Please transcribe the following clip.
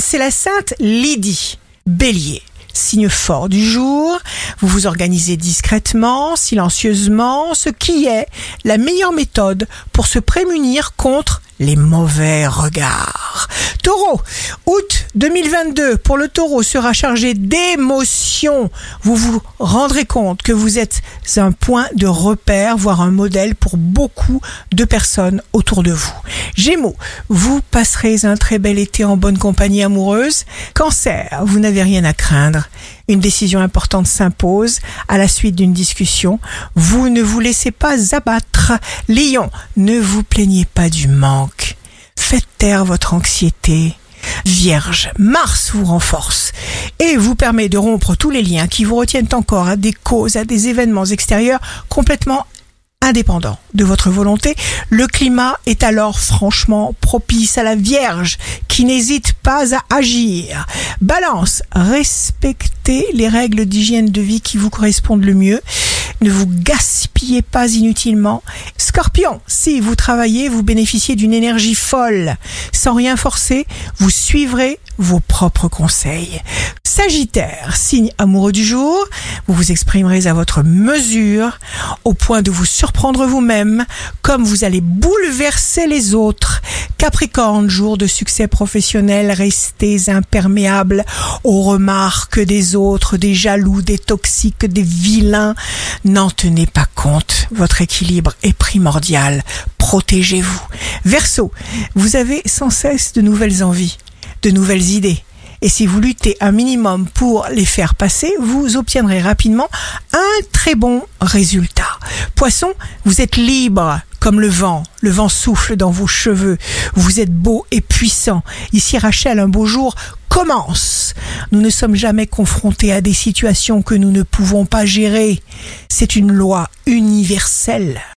c'est la sainte Lydie. Bélier. Signe fort du jour, vous vous organisez discrètement, silencieusement, ce qui est la meilleure méthode pour se prémunir contre les mauvais regards. Taureau, août 2022 pour le taureau sera chargé d'émotions. Vous vous rendrez compte que vous êtes un point de repère, voire un modèle pour beaucoup de personnes autour de vous. Gémeaux, vous passerez un très bel été en bonne compagnie amoureuse. Cancer, vous n'avez rien à craindre. Une décision importante s'impose à la suite d'une discussion. Vous ne vous laissez pas abattre. Lion, ne vous plaignez pas du manque. Faites taire votre anxiété. Vierge, Mars vous renforce et vous permet de rompre tous les liens qui vous retiennent encore à des causes, à des événements extérieurs complètement indépendant de votre volonté, le climat est alors franchement propice à la Vierge qui n'hésite pas à agir. Balance, respectez les règles d'hygiène de vie qui vous correspondent le mieux. Ne vous gaspillez pas inutilement. Scorpion, si vous travaillez, vous bénéficiez d'une énergie folle. Sans rien forcer, vous suivrez vos propres conseils. Sagittaire, signe amoureux du jour, vous vous exprimerez à votre mesure, au point de vous surprendre vous-même, comme vous allez bouleverser les autres. Capricorne, jour de succès professionnel, restez imperméable aux remarques des autres, des jaloux, des toxiques, des vilains. N'en tenez pas compte, votre équilibre est primordial. Protégez-vous. Verseau, vous avez sans cesse de nouvelles envies, de nouvelles idées et si vous luttez un minimum pour les faire passer, vous obtiendrez rapidement un très bon résultat. Poisson, vous êtes libre comme le vent. Le vent souffle dans vos cheveux. Vous êtes beau et puissant. Ici Rachel, un beau jour commence. Nous ne sommes jamais confrontés à des situations que nous ne pouvons pas gérer. C'est une loi universelle.